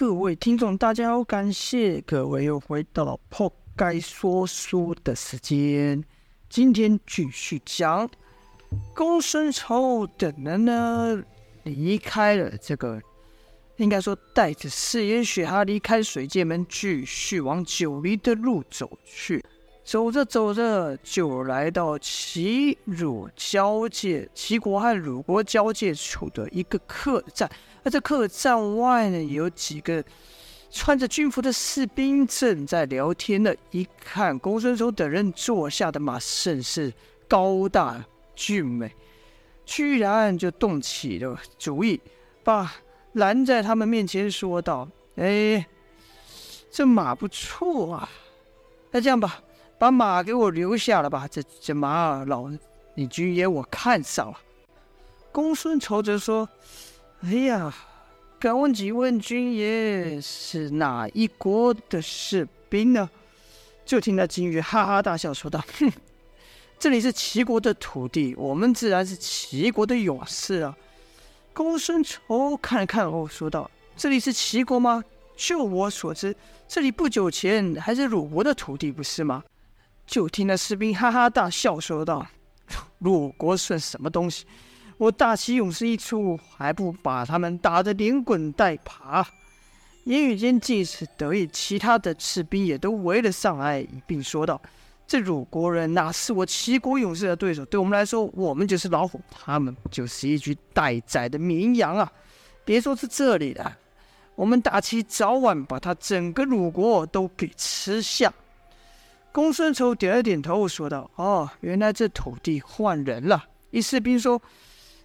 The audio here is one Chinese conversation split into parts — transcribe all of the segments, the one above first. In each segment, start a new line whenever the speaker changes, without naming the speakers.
各位听众，大家好，感谢各位又回到了破该说书的时间。今天继续讲公孙丑等人呢，离开了这个，应该说带着四眼雪蛤离开水界门，继续往九黎的路走去。走着走着，就来到齐鲁交界，齐国和鲁国交界处的一个客栈。而这客栈外呢，有几个穿着军服的士兵正在聊天呢。一看公孙丑等人坐下的马甚是高大俊美，居然就动起了主意，把拦在他们面前说道：“哎，这马不错啊，那这样吧，把马给我留下了吧。这这马老你军爷我看上了。”公孙丑则说。哎呀，敢问几位军爷是哪一国的士兵呢？就听那金鱼哈哈大笑说道：“哼，这里是齐国的土地，我们自然是齐国的勇士啊。”公孙丑看了看后说道：“这里是齐国吗？就我所知，这里不久前还是鲁国的土地，不是吗？”就听那士兵哈哈大笑说道：“鲁国算什么东西？”我大齐勇士一出，还不把他们打得连滚带爬？言语间尽是得意，其他的士兵也都围了上来，一并说道：“这鲁国人哪是我齐国勇士的对手？对我们来说，我们就是老虎，他们就是一具待宰的绵羊啊！别说是这里了，我们大齐早晚把他整个鲁国都给吃下。”公孙丑点了点头，说道：“哦，原来这土地换人了。”一士兵说。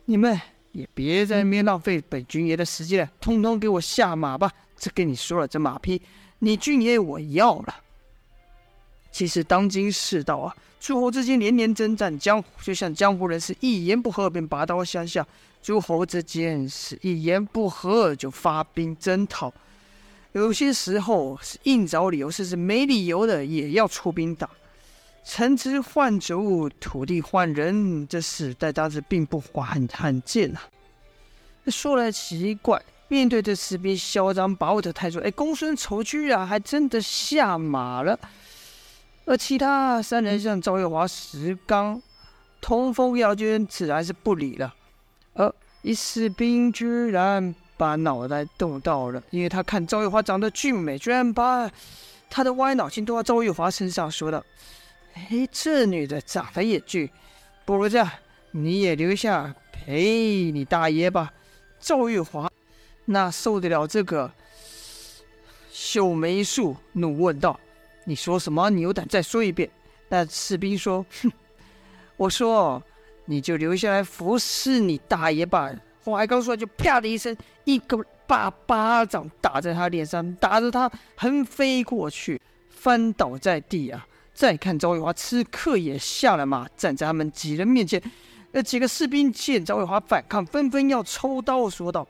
你们也别在那边浪费本军爷的时间了，通通给我下马吧！这跟你说了，这马匹你军爷我要了。其实当今世道啊，诸侯之间连连征战，江湖就像江湖人士一言不合便拔刀相向，诸侯之间是一言不合就发兵征讨，有些时候是硬找理由，甚至没理由的也要出兵打。城池换主，土地换人，这时代当时并不罕罕见呐、啊。说来奇怪，面对这士兵嚣张跋扈的态度，哎，公孙丑居然还真的下马了。而其他三人像赵月华、石刚、通风、姚军自然是不理了。而一士兵居然把脑袋动到了，因为他看赵月华长得俊美，居然把他的歪脑筋都到赵月华身上，说道。哎，这女的长得也俊，不如这样，你也留下陪你大爷吧。赵月华那受得了这个秀眉树，怒问道：“你说什么？你有胆再说一遍？”那士兵说：“哼，我说你就留下来服侍你大爷吧。”话还刚说完，就啪的一声，一个大巴掌打在他脸上，打得他横飞过去，翻倒在地啊。再看赵月华，此刻也下了马，站在他们几人面前。那几个士兵见赵月华反抗，纷纷要抽刀，说道：“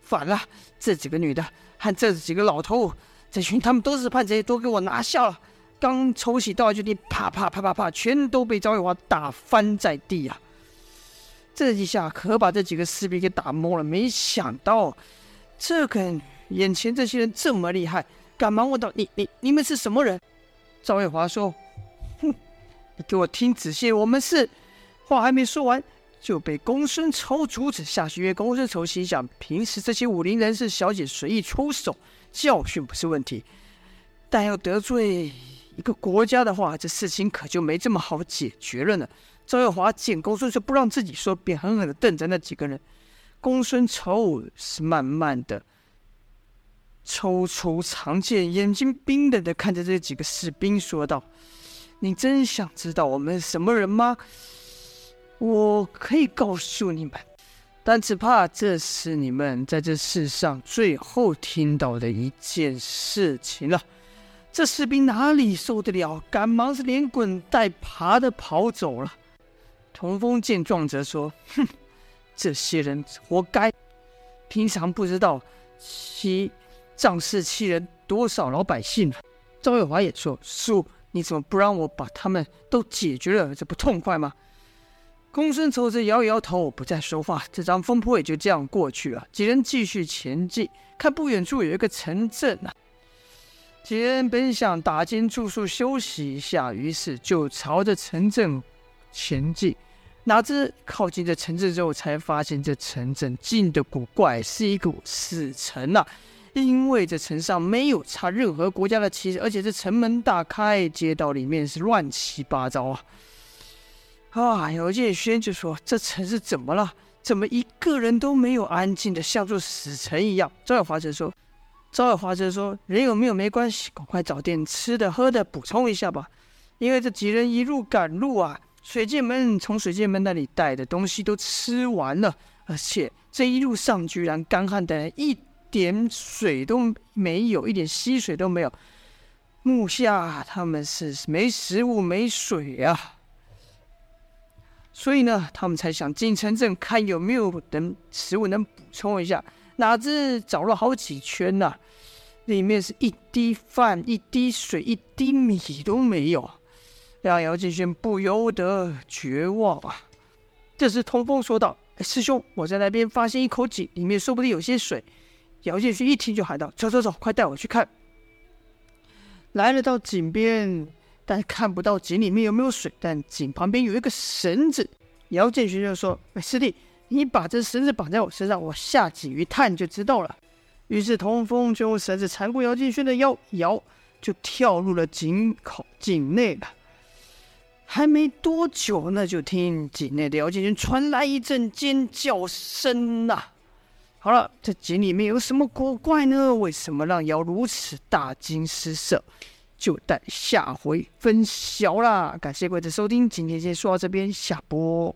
反了！这几个女的和这几个老头，这群他们都是叛贼，都给我拿下了！”刚抽起刀，就听啪啪啪啪啪，全都被赵月华打翻在地啊！这一下可把这几个士兵给打懵了。没想到这个眼前这些人这么厉害，赶忙问道：“你、你、你们是什么人？”赵月华说：“哼，你给我听仔细，我们是……”话还没说完，就被公孙丑阻止下去。因为公孙丑心想：平时这些武林人士小姐随意出手，教训不是问题，但要得罪一个国家的话，这事情可就没这么好解决了呢。赵月华见公孙丑不让自己说，便狠狠地瞪着那几个人。公孙丑是慢慢的。抽出长剑，眼睛冰冷的看着这几个士兵，说道：“你真想知道我们什么人吗？我可以告诉你们，但只怕这是你们在这世上最后听到的一件事情了。”这士兵哪里受得了，赶忙是连滚带爬的跑走了。童风见状则说：“哼，这些人活该，平常不知道其。”仗势欺人多少老百姓了？赵月华也说：“叔，你怎么不让我把他们都解决了？这不痛快吗？”公孙丑子摇摇头，不再说话。这场风波也就这样过去了。几人继续前进，看不远处有一个城镇啊。几人本想打进住宿休息一下，于是就朝着城镇前进。哪知靠近这城镇之后，才发现这城镇静的古怪，是一股死城啊！因为这城上没有插任何国家的旗帜，而且这城门大开，街道里面是乱七八糟啊！啊，姚建轩就说：“这城市怎么了？怎么一个人都没有？安静的像座死城一样。”赵有华则说：“赵有华则说，人有没有没关系，赶快找点吃的喝的补充一下吧，因为这几人一路赶路啊。”水剑门从水剑门那里带的东西都吃完了，而且这一路上居然干旱的一点水都没有，一点溪水都没有。目下他们是没食物没水啊，所以呢，他们才想进城镇看有没有能食物能补充一下。哪知找了好几圈呐、里面是一滴饭、一滴水、一滴米都没有。让姚建勋不由得绝望啊！这时，通风说道：“哎，师兄，我在那边发现一口井，里面说不定有些水。”姚建勋一听就喊道：“走走走，快带我去看！”来了到井边，但看不到井里面有没有水，但井旁边有一个绳子。姚建勋就说：“哎，师弟，你把这绳子绑在我身上，我下井一探就知道了。”于是，童风就用绳子缠过姚建勋的腰，摇就跳入了井口井内了。还没多久呢，就听井内的姚建军传来一阵尖叫声呐、啊！好了，这井里面有什么古怪呢？为什么让姚如此大惊失色？就待下回分晓啦！感谢各位的收听，今天先说到这边，下播。